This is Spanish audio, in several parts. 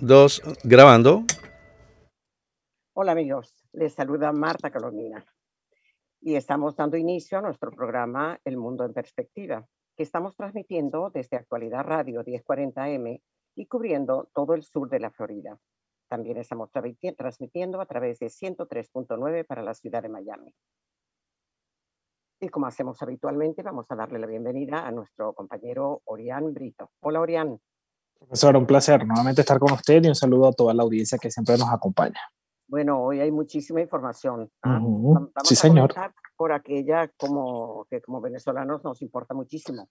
dos, grabando. Hola amigos, les saluda Marta Colomina y estamos dando inicio a nuestro programa El Mundo en Perspectiva, que estamos transmitiendo desde Actualidad Radio 1040M y cubriendo todo el sur de la Florida. También estamos transmitiendo a través de 103.9 para la ciudad de Miami. Y como hacemos habitualmente, vamos a darle la bienvenida a nuestro compañero Orián Brito. Hola Orián. Profesor, un placer nuevamente estar con usted y un saludo a toda la audiencia que siempre nos acompaña. Bueno, hoy hay muchísima información. ¿ah? sí, señor. por aquella como, que como venezolanos nos importa muchísimo.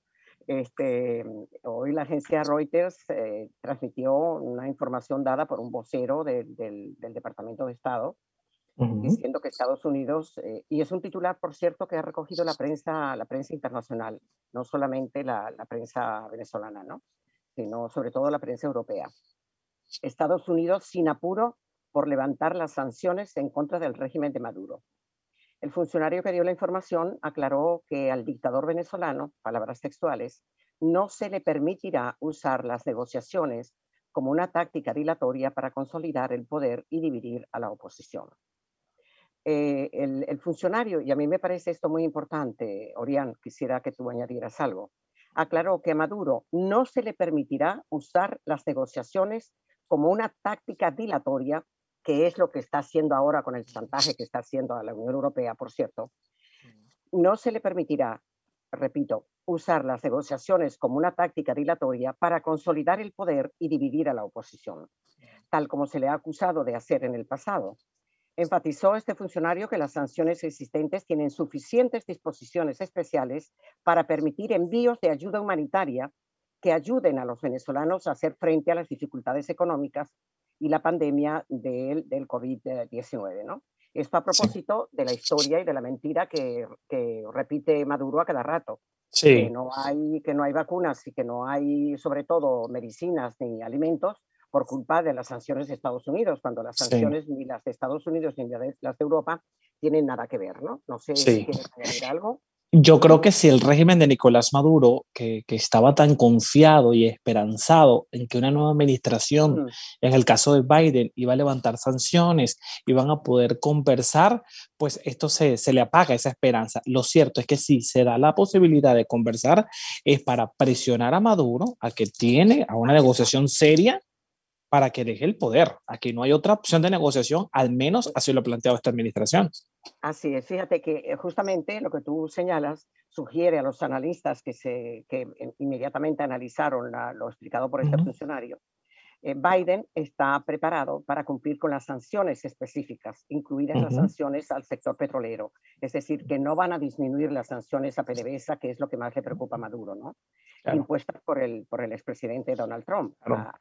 Este, hoy la agencia Reuters eh, transmitió una información dada por un vocero del, del Departamento de Estado diciendo que Estados Unidos, eh, y es un titular, por cierto, que ha recogido la prensa, la prensa internacional, no solamente la, la prensa venezolana, ¿no? Sino sobre todo la prensa europea. Estados Unidos sin apuro por levantar las sanciones en contra del régimen de Maduro. El funcionario que dio la información aclaró que al dictador venezolano, palabras textuales, no se le permitirá usar las negociaciones como una táctica dilatoria para consolidar el poder y dividir a la oposición. Eh, el, funcionario, y a mí me parece esto muy importante, Orián, quisiera que tú añadieras algo, aclaró que a Maduro no se le permitirá usar las negociaciones como una táctica dilatoria, que es lo que está haciendo ahora con el chantaje que está haciendo a la Unión Europea, por cierto. No se le permitirá, repito, usar las negociaciones como una táctica dilatoria para consolidar el poder y dividir a la oposición, tal como se le ha acusado de hacer en el pasado. Enfatizó este funcionario que las sanciones existentes tienen suficientes disposiciones especiales para permitir envíos de ayuda humanitaria que ayuden a los venezolanos a hacer frente a las dificultades económicas y la pandemia del, del COVID-19. ¿no? Esto a propósito de la historia y de la mentira que, que repite Maduro a cada rato. Sí. Que, no hay, que no hay vacunas y que no hay, sobre todo, medicinas ni alimentos por culpa de las sanciones de Estados Unidos, cuando las sanciones ni las de Estados Unidos ni las de Europa tienen nada que ver, ¿no? No sé si quieres añadir algo. Yo creo que si el régimen de Nicolás Maduro, que, que, estaba tan confiado y esperanzado en que una nueva administración, en el caso de Biden, iba a levantar sanciones, iban a poder conversar, pues esto se, se, le apaga esa esperanza. Lo cierto es que si se da la posibilidad de conversar, es para presionar a Maduro a que tiene a una negociación seria para que deje el poder. Aquí no hay otra opción de negociación, al menos así lo ha planteado esta administración. Así es, fíjate que eh, justamente lo que tú señalas sugiere a los analistas que, se, que inmediatamente analizaron lo explicado por este funcionario, eh, Biden está preparado para cumplir con las sanciones específicas, incluidas las sanciones al sector petrolero. Es decir, que no van a disminuir las sanciones a PDVSA, que es lo que más le preocupa a Maduro, ¿no? Impuestas por el, por el expresidente Donald Trump.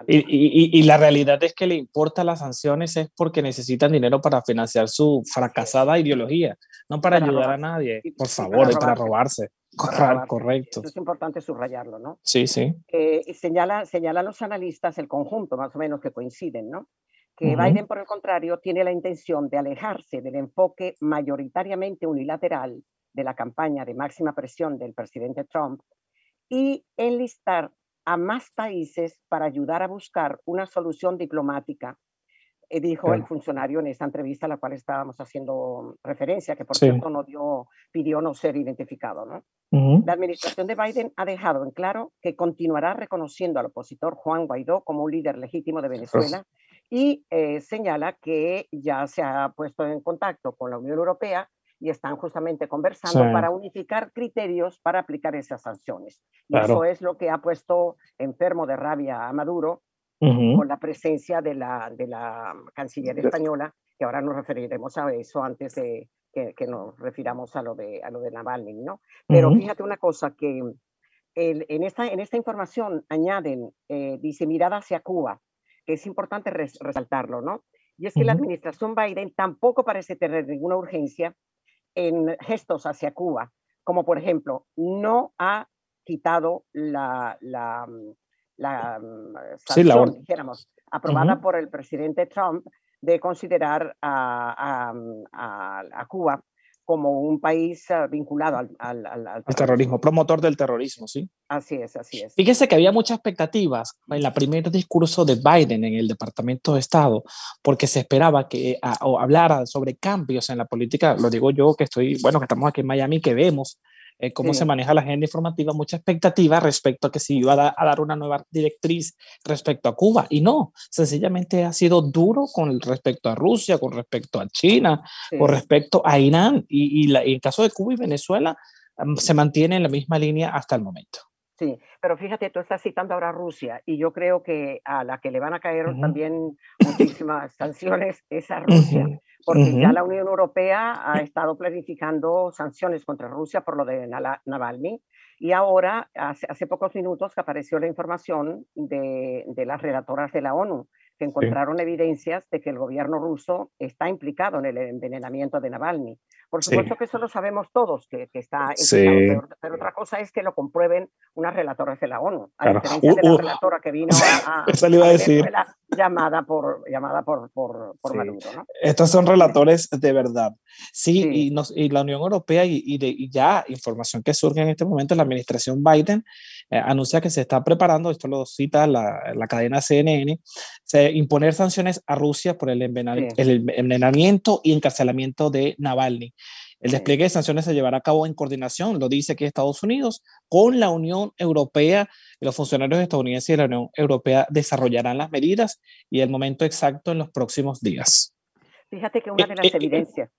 y, y, y, la realidad es que le importa las sanciones es porque necesitan dinero para financiar su fracasada ideología, no para, ayudar a nadie, por favor, para, para robarse. Correcto. es importante subrayarlo, ¿no? Sí, sí. Eh, señala, señalan los analistas el conjunto, más o menos, que coinciden, ¿no? Que Biden, por el contrario, tiene la intención de alejarse del enfoque mayoritariamente unilateral de la campaña de máxima presión del presidente Trump y enlistar a más países para ayudar a buscar una solución diplomática eh, dijo el funcionario en esta entrevista a la cual estábamos haciendo referencia, que por cierto no dio, pidió no ser identificado. ¿no? La administración de Biden ha dejado en claro que continuará reconociendo al opositor Juan Guaidó como un líder legítimo de Venezuela y eh, señala que ya se ha puesto en contacto con la Unión Europea y están justamente conversando para unificar criterios para aplicar esas sanciones. Y eso es lo que ha puesto enfermo de rabia a Maduro, con la presencia de la, de la canciller española, que ahora nos referiremos a eso antes de que, que nos refiramos a lo de, a lo de Navalny, ¿no? Pero fíjate una cosa, que el, en, esta, en esta información añaden, eh, dice, mirada hacia Cuba, que es importante resaltarlo, ¿no? Y es que la administración Biden tampoco parece tener ninguna urgencia en gestos hacia Cuba, como por ejemplo, no ha quitado la, la, la mm, sanción, dijéramos, aprobada por el presidente Trump de considerar a, a, a, Cuba como un país ah, vinculado al, al, al, terrorismo. promotor del terrorismo, ¿sí? Así es, así es. Fíjese que había muchas expectativas en el primer discurso de Biden en el Departamento de Estado, porque se esperaba que o hablara sobre cambios en la política, lo digo yo que estoy, bueno, que estamos aquí en Miami, que vemos eh, cómo se maneja la agenda informativa, mucha expectativa respecto a que se iba a, dar una nueva directriz respecto a Cuba. Y no, sencillamente ha sido duro con respecto a Rusia, con respecto a China, con respecto a Irán. Y, y, en el caso de Cuba y Venezuela mm, se mantiene en la misma línea hasta el momento. Sí, pero fíjate, tú estás citando ahora a Rusia y yo creo que a la que le van a caer también muchísimas sanciones es a Rusia porque ya la Unión Europea ha estado planificando sanciones contra Rusia por lo de Navalny y ahora, hace, hace pocos minutos, apareció la información de, de las relatoras de la ONU que encontraron evidencias de que el gobierno ruso está implicado en el envenenamiento de Navalny. Por supuesto que eso lo sabemos todos, que, que está implicado, pero, otra cosa es que lo comprueben unas relatoras de la ONU, a diferencia de la relatora que vino a, a, decir. Llamada por, llamada por, por, por Maduro. ¿no? Estos son relatores de verdad. Sí, Y, nos, y, la Unión Europea y, y, de, y, ya información que surge en este momento, la administración Biden eh, anuncia que se está preparando, esto lo cita la, la cadena CNN, se imponer sanciones a Rusia por el, envenenamiento y encarcelamiento de Navalny. El despliegue de sanciones se llevará a cabo en coordinación, lo dice que Estados Unidos, con la Unión Europea. Los funcionarios estadounidenses y la Unión Europea desarrollarán las medidas y el momento exacto en los próximos días. Fíjate que una de las eh, eh, evidencias,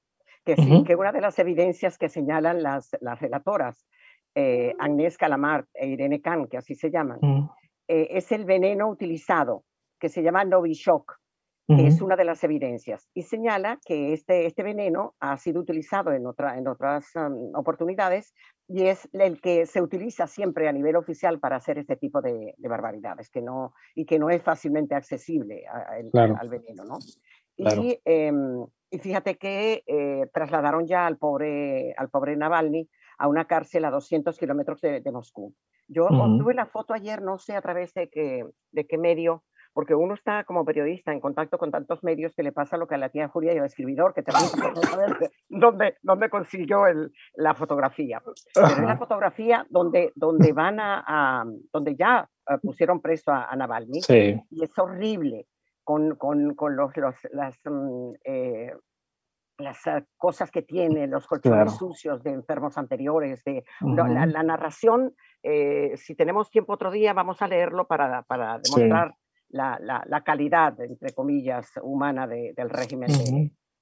que, que una de las evidencias que señalan las, las relatoras, eh, Agnès Calamar e Irene Khan, que así se llaman, es el veneno utilizado que se llama Novichok, que es una de las evidencias, y señala que este, este veneno ha sido utilizado en, otra, en otras oportunidades y es el que se utiliza siempre a nivel oficial para hacer este tipo de, barbaridades que no, y que no es fácilmente accesible al veneno. ¿no? Y, em, y, fíjate que eh, trasladaron ya al pobre, al pobre Navalny a una cárcel a 200 kilómetros de, Moscú. Yo tuve la foto ayer, no sé a través de qué, de qué medio, porque uno está como periodista en contacto con tantos medios que le pasa lo que a la tía Julia y al escribidor, que también saber dónde, dónde consiguió el, la fotografía. Pero es la fotografía donde, donde van a, donde ya eh, pusieron preso a, Navalny, y es horrible con, con, con los, los, las, mm, eh, las eh, cosas que tiene, los colchones sucios de enfermos anteriores, de la, narración. si tenemos tiempo otro día, vamos a leerlo para, para demostrar la, la, la calidad, entre comillas, humana del régimen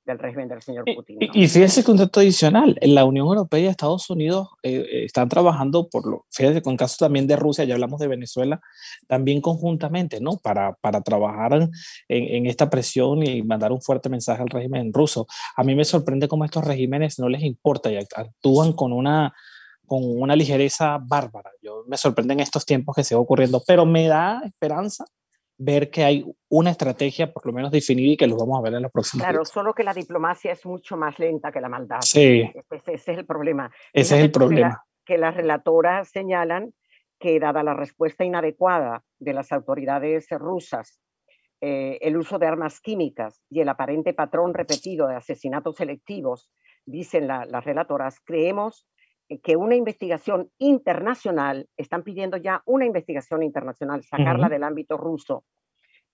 del régimen del señor Putin. Y, fíjese que un dato adicional, en la Unión Europea y Estados Unidos eh, eh, están trabajando, por lo, fíjese con caso también de Rusia, ya hablamos de Venezuela, también conjuntamente, ¿no? Para, para trabajar en, en, esta presión y mandar un fuerte mensaje al régimen ruso. A mí me sorprende cómo estos regímenes no les importa y actúan con una con una ligereza bárbara. Yo me sorprende en estos tiempos que sigue ocurriendo, pero me da esperanza ver que hay una estrategia por lo menos definida y que los vamos a ver en los próximos Claro, solo que la diplomacia es mucho más lenta que la maldad. Sí. Ese, es el problema. Ese es el problema. Que, las relatoras señalan que dada la respuesta inadecuada de las autoridades rusas, eh, el uso de armas químicas y el aparente patrón repetido de asesinatos selectivos, dicen las relatoras, creemos que una investigación internacional, están pidiendo ya una investigación internacional, sacarla del ámbito ruso,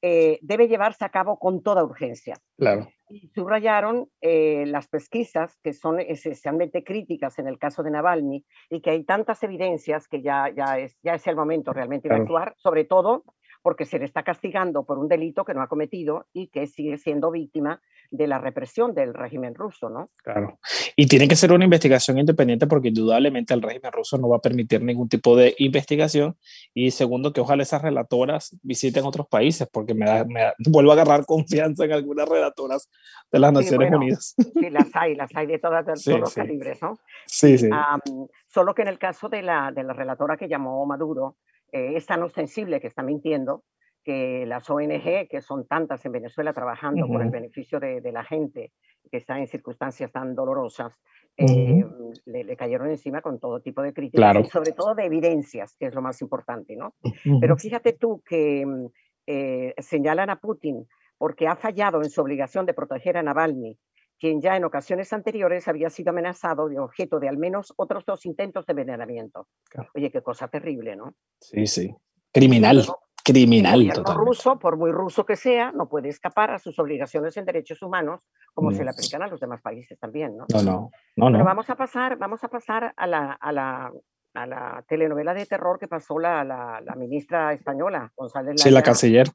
eh, debe llevarse a cabo con toda urgencia. Claro. Y subrayaron eh, las pesquisas que son esencialmente críticas en el caso de Navalny y que hay tantas evidencias que ya, ya, es, ya es el momento realmente de actuar, sobre todo porque se le está castigando por un delito que no ha cometido y que sigue siendo víctima de la represión del régimen ruso, ¿no? Claro. Y tiene que ser una investigación independiente porque indudablemente el régimen ruso no va a permitir ningún tipo de investigación. Y segundo, que ojalá esas relatoras visiten otros países porque me, da, me vuelvo a agarrar confianza en algunas relatoras de las Naciones Unidas. Sí, las hay, las hay de, todas, de todos los calibres, ¿no? Sí, sí. solo que en el caso de la, de la relatora que llamó Maduro, eh, es tan ostensible que está mintiendo que las ONG, que son tantas en Venezuela trabajando por el beneficio de, la gente que está en circunstancias tan dolorosas, eh, le, cayeron encima con todo tipo de críticas, y sobre todo de evidencias, que es lo más importante, ¿no? Pero fíjate tú que mm, eh, señalan a Putin porque ha fallado en su obligación de proteger a Navalny quien ya en ocasiones anteriores había sido amenazado de objeto de al menos otros dos intentos de envenenamiento. Oye, qué cosa terrible, ¿no? Sí, sí. Criminal. criminal. El ruso, por muy ruso que sea, no puede escapar a sus obligaciones en derechos humanos, como se le aplican a los demás países también, ¿no? No, no, no. Pero vamos a pasar, vamos a pasar a la, a la, a la telenovela de terror que pasó la, la, la ministra española, González Sí, la canciller.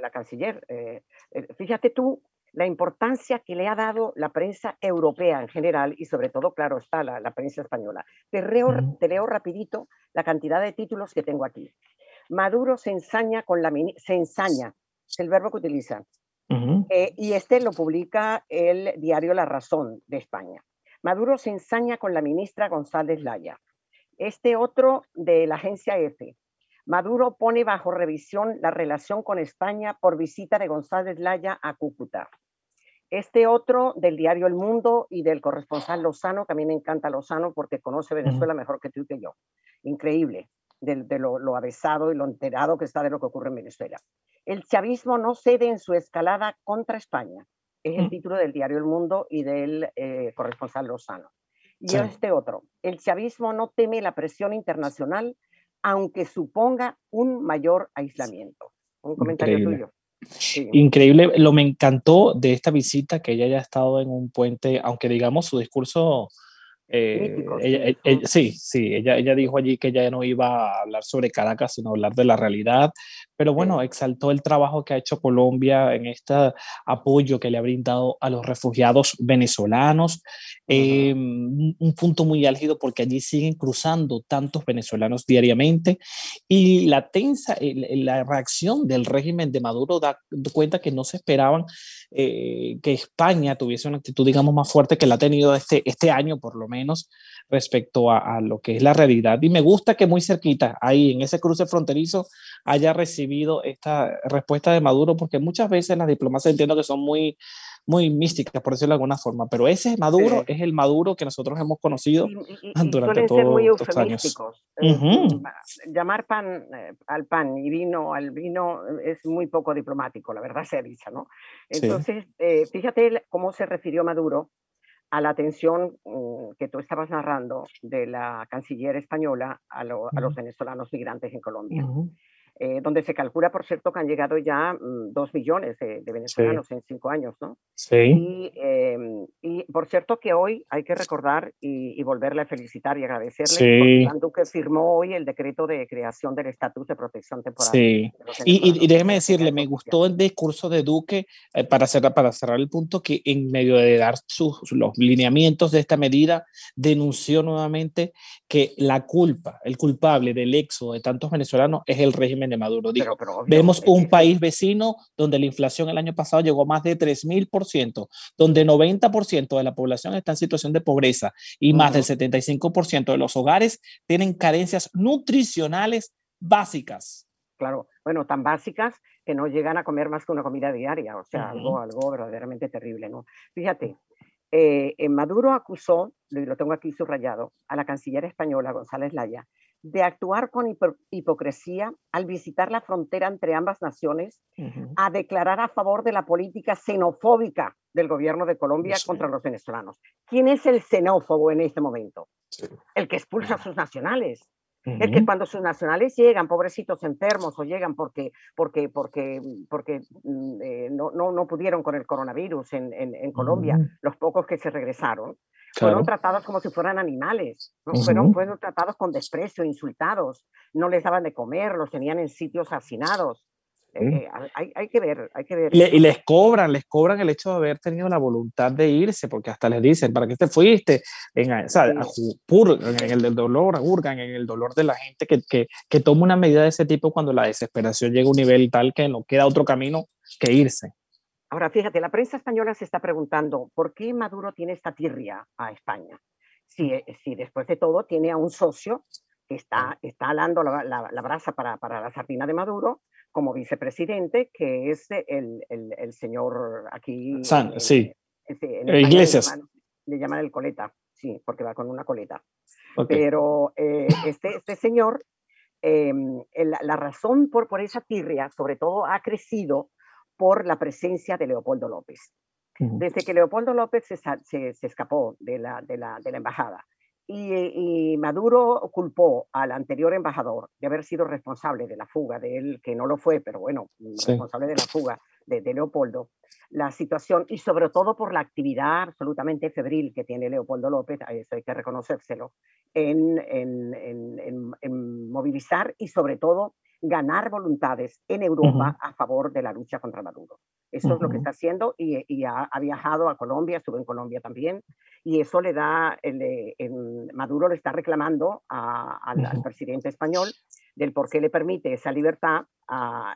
La canciller. Eh, eh, fíjate tú la importancia que le ha dado la prensa europea en general y sobre todo, claro, está la, la prensa española. Te, te leo rapidito la cantidad de títulos que tengo aquí. Maduro se ensaña con la se ensaña, es el verbo que utiliza. Eh, y este lo publica el diario La Razón de España. Maduro se ensaña con la ministra González Laya. Este otro de la agencia EFE. Maduro pone bajo revisión la relación con España por visita de González Laya a Cúcuta. Este otro del diario El Mundo y del corresponsal Lozano, que a mí me encanta Lozano porque conoce Venezuela mejor que tú y que yo. Increíble de, lo, lo, avesado y lo enterado que está de lo que ocurre en Venezuela. El chavismo no cede en su escalada contra España. Es el mm. título del diario El Mundo y del eh, corresponsal Lozano. Y este otro, el chavismo no teme la presión internacional, aunque suponga un mayor aislamiento. Un comentario tuyo. Increíble, lo me encantó de esta visita que ella haya estado en un puente, aunque digamos su discurso eh, sí, sí, ella, ella dijo allí que ella no iba a hablar sobre Caracas, sino hablar de la realidad, pero bueno, exaltó el trabajo que ha hecho Colombia en este apoyo que le ha brindado a los refugiados venezolanos, em, un punto muy álgido porque allí siguen cruzando tantos venezolanos diariamente. Y la tensa, la reacción del régimen de Maduro da cuenta que no se esperaban eh, que España tuviese una actitud, digamos, más fuerte que la ha tenido este, este año, por lo menos, respecto a, a lo que es la realidad. Y me gusta que muy cerquita, ahí en ese cruce fronterizo, haya recibido esta respuesta de Maduro, porque muchas veces las diplomacias entiendo que son muy, muy místicas, por decirlo de alguna forma, pero ese Maduro es el Maduro que nosotros hemos conocido durante todos muy estos años. Eh, llamar pan eh, al pan y vino al vino es muy poco diplomático, la verdad sea dicha, ¿no? Entonces, eh, fíjate cómo se refirió Maduro a la atención mm, que tú estabas narrando de la canciller española a, los venezolanos migrantes en Colombia. Eh, donde se calcula, por cierto, que han llegado ya mm, dos millones de, venezolanos en cinco años, ¿no? Sí. Em, y, por cierto que hoy hay que recordar y, volverle a felicitar y agradecerle, sí. porque Duque firmó hoy el decreto de creación del estatus de protección temporal. Sí. Y, y, déjeme decirle, me gustó el discurso de Duque, eh, para, cerrar, para cerrar el punto, que en medio de dar sus, los lineamientos de esta medida, denunció nuevamente que la culpa, el culpable del éxodo de tantos venezolanos es el régimen de Maduro. Dijo, vemos un país vecino donde la inflación el año pasado llegó a más de 3.000%, donde 90% de la población está en situación de pobreza y más del 75% de los hogares tienen carencias nutricionales básicas. Claro, bueno, tan básicas que no llegan a comer más que una comida diaria, o sea, algo, algo verdaderamente terrible, ¿no? Fíjate, eh, Maduro acusó, lo tengo aquí subrayado, a la canciller española González Laya de actuar con hipocresía al visitar la frontera entre ambas naciones, a declarar a favor de la política xenofóbica del gobierno de Colombia contra los venezolanos. ¿Quién es el xenófobo en este momento? El que expulsa a sus nacionales. El que cuando sus nacionales llegan, pobrecitos enfermos, o llegan porque, porque, porque, porque mm, eh, no, no, no, pudieron con el coronavirus en, en, Colombia, los pocos que se regresaron, fueron tratados como si fueran animales, ¿no? fueron, fueron tratados con desprecio, insultados, no les daban de comer, los tenían en sitios hacinados. Eh, hay, hay, que ver, hay que ver. Y, les cobran, les cobran el hecho de haber tenido la voluntad de irse, porque hasta les dicen, ¿para qué te fuiste? En, o sea, en el dolor, hurgan en el dolor de la gente que, que, que, toma una medida de ese tipo cuando la desesperación llega a un nivel tal que no queda otro camino que irse. Ahora, fíjate, la prensa española se está preguntando, ¿por qué Maduro tiene esta tirria a España? Si, eh, si después de todo tiene a un socio que está, está alando la, la, brasa para, para, la sardina de Maduro como vicepresidente, que es el, el, el señor aquí. San, sí. Iglesias. Le llaman, el coleta, sí, porque va con una coleta. Pero eh, este, este señor, em, la razón por, por esa tirria, sobre todo, ha crecido por la presencia de Leopoldo López. Desde que Leopoldo López se, se, escapó de la, de la, de la embajada y, Maduro culpó al anterior embajador de haber sido responsable de la fuga de él, que no lo fue, pero bueno, responsable de la fuga de, Leopoldo, la situación, y sobre todo por la actividad absolutamente febril que tiene Leopoldo López, a eso hay que reconocérselo, en, en movilizar y sobre todo ganar voluntades en Europa a favor de la lucha contra Maduro. Eso es lo que está haciendo y, ha, viajado a Colombia, estuvo en Colombia también, y eso le da, Maduro le está reclamando al, presidente español del por qué le permite esa libertad,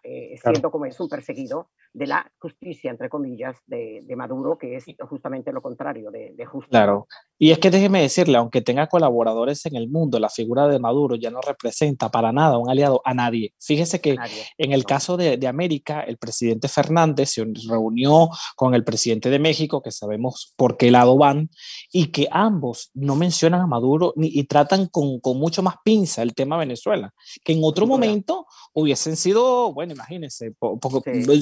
eh, siendo como es un perseguido de la justicia, entre comillas, de, Maduro, que es justamente lo contrario de, de justicia. Claro, y es que déjeme decirle, aunque tenga colaboradores en el mundo, la figura de Maduro ya no representa para nada un aliado a nadie. Fíjese que en el caso de, América, el presidente Fernández se reunió con el presidente de México, que sabemos por qué lado van, y que ambos no mencionan a Maduro ni, y tratan con, con mucho más pinza el tema Venezuela, que en otro momento hubiesen sido, bueno, imagínense,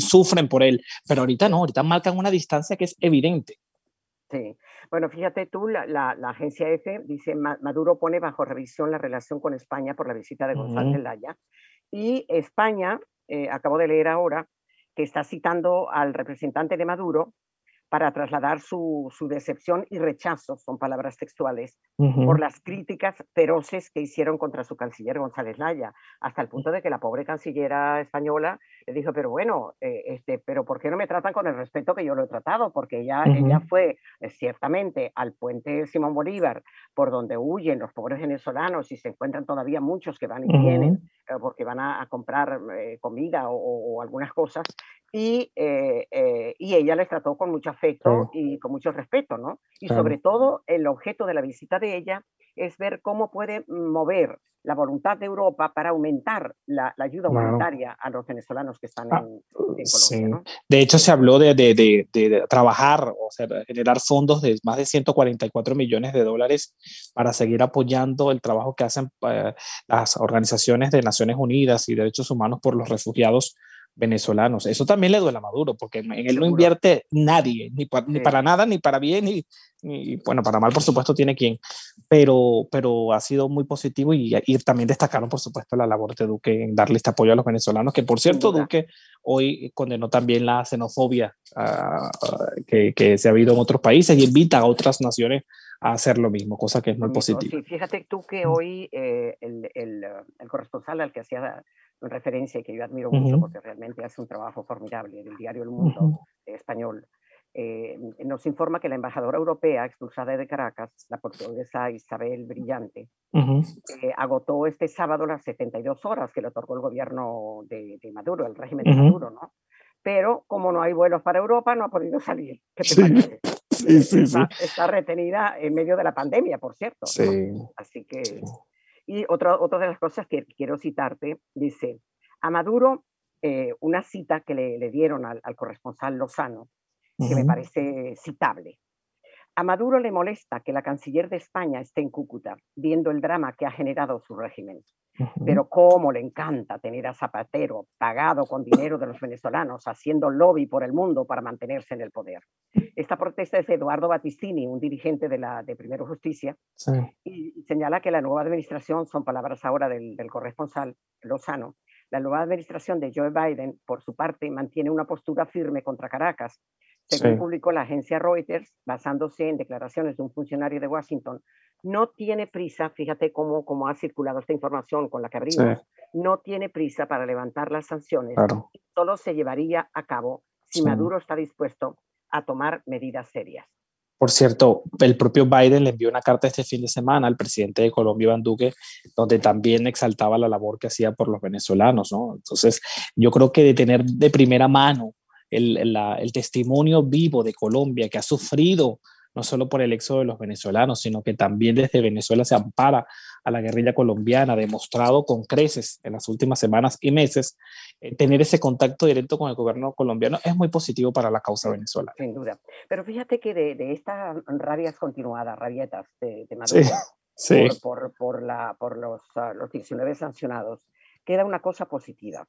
sufren por él, pero ahorita no, ahorita marcan una distancia que es evidente. Sí, bueno, fíjate tú, la, la, agencia EFE dice, Maduro pone bajo revisión la relación con España por la visita de González Laya, y España, eh, acabo de leer ahora, que está citando al representante de Maduro para trasladar su, su, decepción y rechazo, son palabras textuales, por las críticas feroces que hicieron contra su canciller González Laya, hasta el punto de que la pobre cancillera española le dijo, pero bueno, eh, este, pero ¿por qué no me tratan con el respeto que yo lo he tratado? Porque ella, ella fue eh, ciertamente al puente Simón Bolívar, por donde huyen los pobres venezolanos y se encuentran todavía muchos que van y vienen, porque van a, comprar comida o, o, algunas cosas, y, eh, eh, y, ella les trató con mucho afecto y con mucho respeto, ¿no? Y sobre todo el objeto de la visita de ella es ver cómo puede mover la voluntad de Europa para aumentar la, ayuda humanitaria a los venezolanos que están ah, en, Colombia. De hecho, se habló de, de, de, trabajar, o sea, generar fondos de más de 144 millones de dólares para seguir apoyando el trabajo que hacen eh, las organizaciones de Naciones Unidas y Derechos Humanos por los refugiados venezolanos. Eso también le duele a Maduro, porque en él no invierte nadie, ni, ni para nada, ni para bien, ni, bueno, para mal, por supuesto, tiene quien, pero, pero ha sido muy positivo y, y, también destacaron, por supuesto, la labor de Duque en darle este apoyo a los venezolanos, que por cierto, Duque hoy condenó también la xenofobia ah, que, que se ha habido en otros países y invita a otras naciones a hacer lo mismo, cosa que es muy positiva. Sí, fíjate tú que hoy eh, el, el, el corresponsal al que hacía referencia que yo admiro mucho porque realmente hace un trabajo formidable en el diario El Mundo español, eh, nos informa que la embajadora europea expulsada de Caracas, la portuguesa Isabel Brillante, eh, agotó este sábado las 72 horas que le otorgó el gobierno de, Maduro, el régimen de Maduro, ¿no? Pero como no hay vuelos para Europa, no ha podido salir. ¿Qué te parece? Sí, sí, está, está, retenida en medio de la pandemia, por cierto. Sí. Así que y otra, otra de las cosas que quiero citarte, dice, a Maduro, eh, una cita que le, le dieron al, al, corresponsal Lozano, que me parece citable. A Maduro le molesta que la canciller de España esté en Cúcuta, viendo el drama que ha generado su régimen. Pero cómo le encanta tener a Zapatero pagado con dinero de los venezolanos, haciendo lobby por el mundo para mantenerse en el poder. Esta protesta es de Eduardo Battistini, un dirigente de la de Primero Justicia, y, señala que la nueva administración, son palabras ahora del, del corresponsal Lozano, la nueva administración de Joe Biden, por su parte, mantiene una postura firme contra Caracas, según publicó la agencia Reuters, basándose en declaraciones de un funcionario de Washington, no tiene prisa, fíjate cómo, cómo ha circulado esta información con la que abrimos, no tiene prisa para levantar las sanciones, solo se llevaría a cabo si Maduro está dispuesto a tomar medidas serias. Por cierto, el propio Biden le envió una carta este fin de semana al presidente de Colombia, Iván Duque, donde también exaltaba la labor que hacía por los venezolanos, ¿no? Entonces, yo creo que de tener de primera mano el, el testimonio vivo de Colombia que ha sufrido no solo por el éxodo de los venezolanos, sino que también desde Venezuela se ampara a la guerrilla colombiana, demostrado con creces en las últimas semanas y meses, eh, tener ese contacto directo con el gobierno colombiano es muy positivo para la causa venezolana. Sin duda. Pero fíjate que de, de estas rabias continuadas, rabietas de, Maduro, Por, por, la, por los, uh, los 19 sancionados, queda una cosa positiva.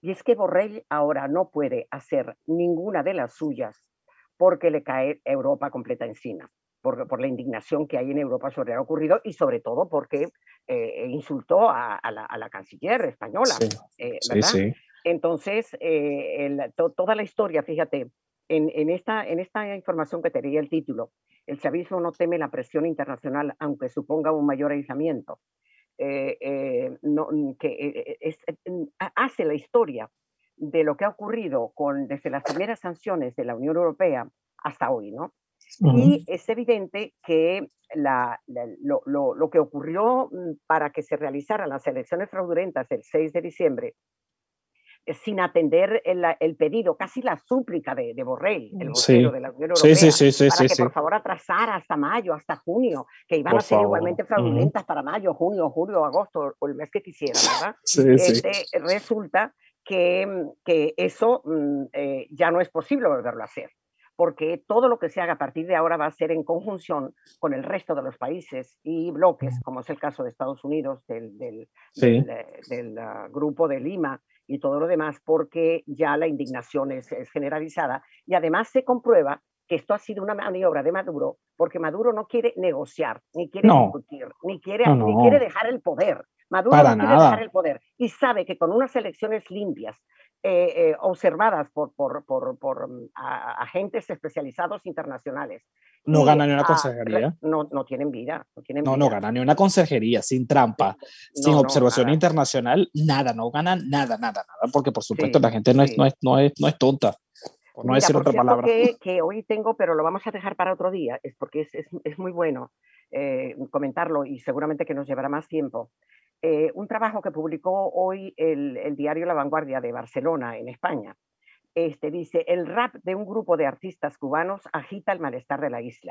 Y es que Borrell ahora no puede hacer ninguna de las suyas porque le cae Europa completa encima, por, por la indignación que hay en Europa sobre lo ocurrido y sobre todo porque eh, insultó a, la, canciller española. Eh, Entonces, eh, toda la historia, fíjate, en, esta, en esta información que tenía el título, el chavismo no teme la presión internacional aunque suponga un mayor aislamiento. No, que hace la historia de lo que ha ocurrido con, desde las primeras sanciones de la Unión Europea hasta hoy, ¿no? Y es evidente que la, lo, lo, que ocurrió mm, para que se realizaran las elecciones fraudulentas del 6 de diciembre, eh, sin atender el, el, pedido, casi la súplica de, de Borrell, el vocero de la Unión Europea, para que por favor atrasara hasta mayo, hasta junio, que iban a ser igualmente fraudulentas para mayo, junio, julio, agosto o el mes que quisiera, ¿verdad? Este, resulta que, que eso mm, eh, ya no es posible volverlo a hacer, porque todo lo que se haga a partir de ahora va a ser en conjunción con el resto de los países y bloques, como es el caso de Estados Unidos, del, del, del, ah, grupo de Lima y todo lo demás, porque ya la indignación es, generalizada. Y además se comprueba que esto ha sido una maniobra de Maduro, porque Maduro no quiere negociar, ni quiere discutir, ni quiere, ni quiere dejar el poder. Maduro no quiere dejar el poder y sabe que con unas elecciones limpias, eh, eh, observadas por, por, por, por mm, agentes especializados internacionales. No gana ni una consejería. No, no tienen vida. No, tienen no, no gana ni una consejería, sin trampa, sin observación internacional, nada, no gana nada, nada, nada, porque por supuesto la gente no, es, no, es, no, es, no es tonta. Por no decir otra palabra. Que, que, hoy tengo, pero lo vamos a dejar para otro día, es porque es, es, es muy bueno eh, comentarlo y seguramente que nos llevará más tiempo. Eh, un trabajo que publicó hoy el, diario La Vanguardia de Barcelona, en España. Este, dice, el rap de un grupo de artistas cubanos agita el malestar de la isla.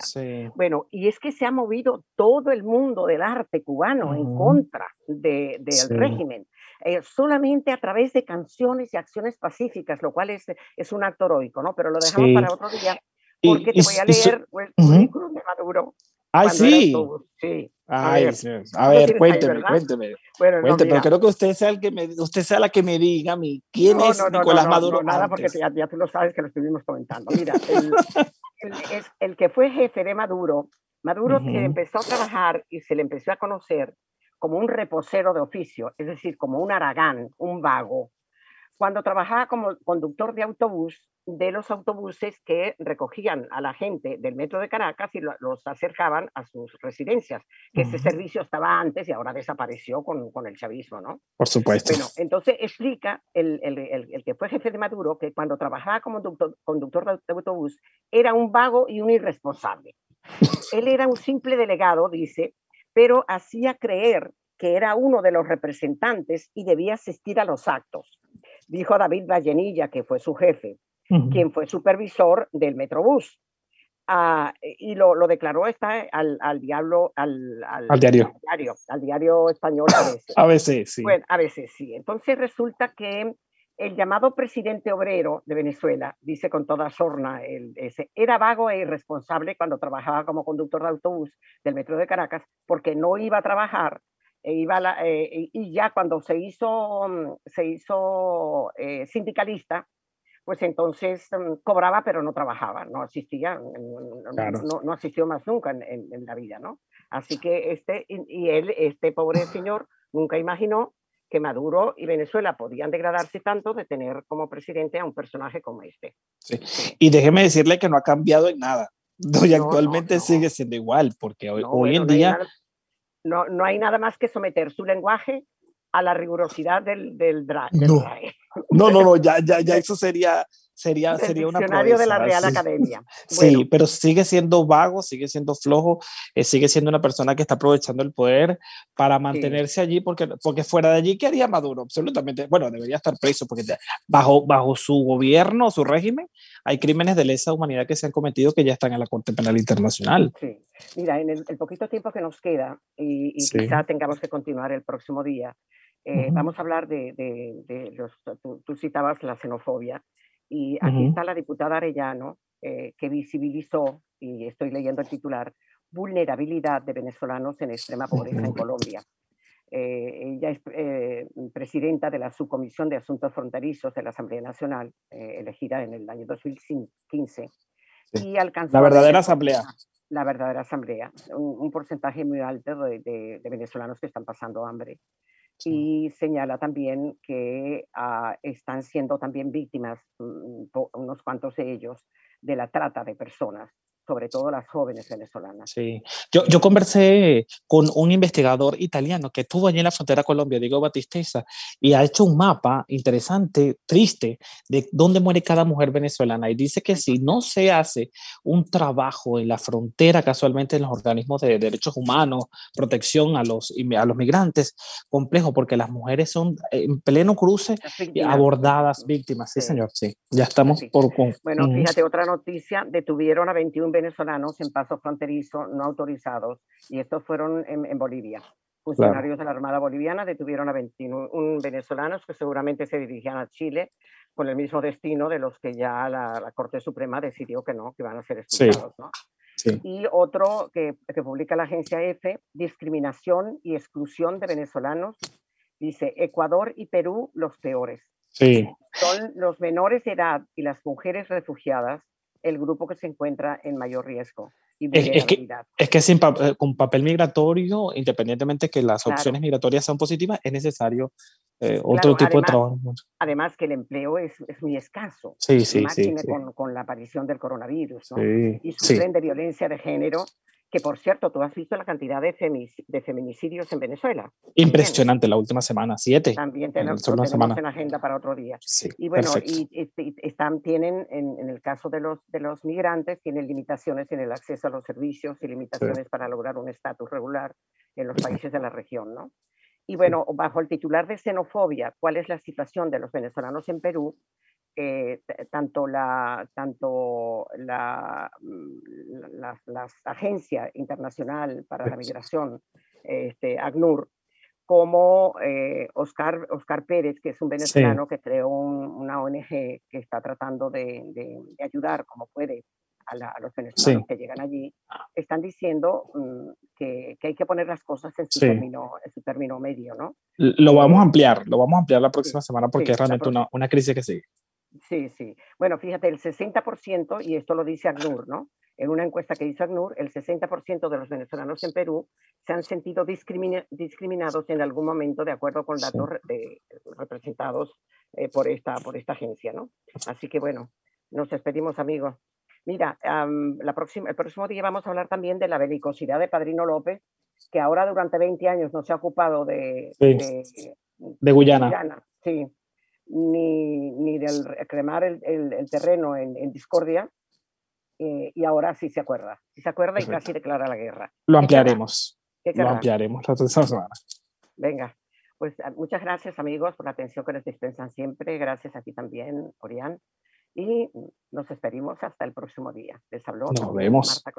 Bueno, y es que se ha movido todo el mundo del arte cubano en contra del régimen, eh, solamente a través de canciones y acciones pacíficas, lo cual es, es un acto heroico, ¿no? Pero lo dejamos para otro día, porque te voy a leer el currículum de Maduro Ay, sí. Sí. Ay, a ver, cuénteme, cuénteme. Bueno, cuénteme, pero creo que usted sea, el que me, usted sea la que me diga a mí quién es Nicolás Maduro. nada, porque ya, ya, tú lo sabes que lo estuvimos comentando. Mira, el, el, el que fue jefe de Maduro, Maduro empezó a trabajar y se le empezó a conocer como un reposero de oficio, es decir, como un aragán, un vago, cuando trabajaba como conductor de autobús de los autobuses que recogían a la gente del metro de Caracas y los acercaban a sus residencias, que ese servicio estaba antes y ahora desapareció con, con, el chavismo, ¿no? Por supuesto. Bueno, entonces explica el, el, el, que fue jefe de Maduro que cuando trabajaba como conductor, conductor de autobús era un vago y un irresponsable. Él era un simple delegado, dice, pero hacía creer que era uno de los representantes y debía asistir a los actos. Dijo David Vallenilla, que fue su jefe, quien fue supervisor del Metrobús. Ah, y lo, lo, declaró está al, al diablo, al, al, diario. diario. al diario español sí. Bueno, a veces, sí. Entonces resulta que el llamado presidente obrero de Venezuela, dice con toda sorna, el, ese, era vago e irresponsable cuando trabajaba como conductor de autobús del metro de Caracas, porque no iba a trabajar e iba eh, y ya cuando se hizo, mm, se hizo eh, sindicalista, pues entonces mm, cobraba pero no trabajaba, no asistía, no, no, asistió más nunca en, en, la vida, ¿no? Así que este, y él, este pobre señor, nunca imaginó que Maduro y Venezuela podían degradarse tanto de tener como presidente a un personaje como este. Sí. Y déjeme decirle que no ha cambiado en nada. Y actualmente sigue siendo igual, porque hoy, hoy en día... no, no hay nada más que someter su lenguaje a la rigurosidad del, del, drag, no. no. no, no, ya, ya, ya eso sería, sería, sería una de la Real Academia. Sí, pero sigue siendo vago, sigue siendo flojo, eh, sigue siendo una persona que está aprovechando el poder para mantenerse allí, porque, porque fuera de allí, ¿qué haría Maduro? Absolutamente, bueno, debería estar preso, porque bajo, bajo su gobierno, su régimen, hay crímenes de lesa humanidad que se han cometido que ya están en la Corte Penal Internacional. Sí, mira, en el, poquito tiempo que nos queda, y, y quizá tengamos que continuar el próximo día, eh, vamos a hablar de, de, los, tú, citabas la xenofobia y aquí está la diputada Arellano eh, que visibilizó, y estoy leyendo el titular, vulnerabilidad de venezolanos en extrema pobreza en Colombia. Eh, ella es presidenta de la Subcomisión de Asuntos Fronterizos de la Asamblea Nacional, elegida en el año 2015. y alcanzó... La verdadera asamblea. La verdadera asamblea. Un, porcentaje muy alto de, venezolanos que están pasando hambre. Y señala también que ah, están siendo también víctimas, mm, unos cuantos de ellos, de la trata de personas sobre todo las jóvenes venezolanas. Sí, yo, yo conversé con un investigador italiano que estuvo allí en la frontera Colombia, Diego Batisteza, y ha hecho un mapa interesante, triste, de dónde muere cada mujer venezolana. Y dice que si no se hace un trabajo en la frontera, casualmente en los organismos de derechos humanos, protección a los, a los migrantes, complejo, porque las mujeres son en pleno cruce abordadas, víctimas. Sí, señor, sí. Ya estamos por... Bueno, fíjate, otra noticia, detuvieron a 21 venezolanos en paso fronterizo no autorizados y estos fueron en, Bolivia. Funcionarios de la Armada Boliviana detuvieron a 21 venezolanos que seguramente se dirigían a Chile con el mismo destino de los que ya la, Corte Suprema decidió que no, que van a ser expulsados. ¿no? Y otro que, que, publica la agencia EFE, discriminación y exclusión de venezolanos, dice Ecuador y Perú los peores. Sí. Son los menores de edad y las mujeres refugiadas el grupo que se encuentra en mayor riesgo. Y es, que, es que sin eh, con papel migratorio, independientemente que las opciones migratorias sean positivas, es necesario eh, otro tipo de trabajo. Además que el empleo es, es muy escaso. Sí, sí, sí, con, con, la aparición del coronavirus. ¿no? y sufren de violencia de género que por cierto, tú has visto la cantidad de, de feminicidios en Venezuela. Impresionante, la última semana, siete. También tenemos, en, tenemos en agenda para otro día. Sí, y bueno, y, están, tienen, en, el caso de los, de los migrantes, tienen limitaciones en el acceso a los servicios y limitaciones para lograr un estatus regular en los países de la región, ¿no? Y bueno, bajo el titular de xenofobia, ¿cuál es la situación de los venezolanos en Perú? Eh, tanto la tanto la, mm, la, agencia internacional para la migración este, ACNUR como eh, Oscar, Oscar Pérez, que es un venezolano que creó una ONG que está tratando de, de, ayudar como puede a, los venezolanos que llegan allí, están diciendo mm, que, que, hay que poner las cosas en su, término, en su término medio, ¿no? Lo vamos a ampliar, lo vamos a ampliar la próxima semana porque es realmente una, una crisis que sigue. Sí, sí. Bueno, fíjate, el 60%, y esto lo dice ACNUR, ¿no? En una encuesta que hizo ACNUR, el 60% de los venezolanos en Perú se han sentido discriminados en algún momento, de acuerdo con datos de, representados eh, por, esta, por esta agencia, ¿no? Así que bueno, nos despedimos, amigos. Mira, la próxima, el próximo día vamos a hablar también de la belicosidad de Padrino López, que ahora durante 20 años no se ha ocupado de, de, Guyana. Sí, ni, ni del cremar el, el, terreno en, en discordia, eh, y ahora sí se acuerda. Sí se acuerda y casi declara la guerra. Lo ampliaremos. Lo ampliaremos la próxima semana. Venga, pues ah, muchas gracias amigos por la atención que nos dispensan siempre. Gracias a ti también, Orián. Y nos esperimos hasta el próximo día. Les habló nos vemos. Marta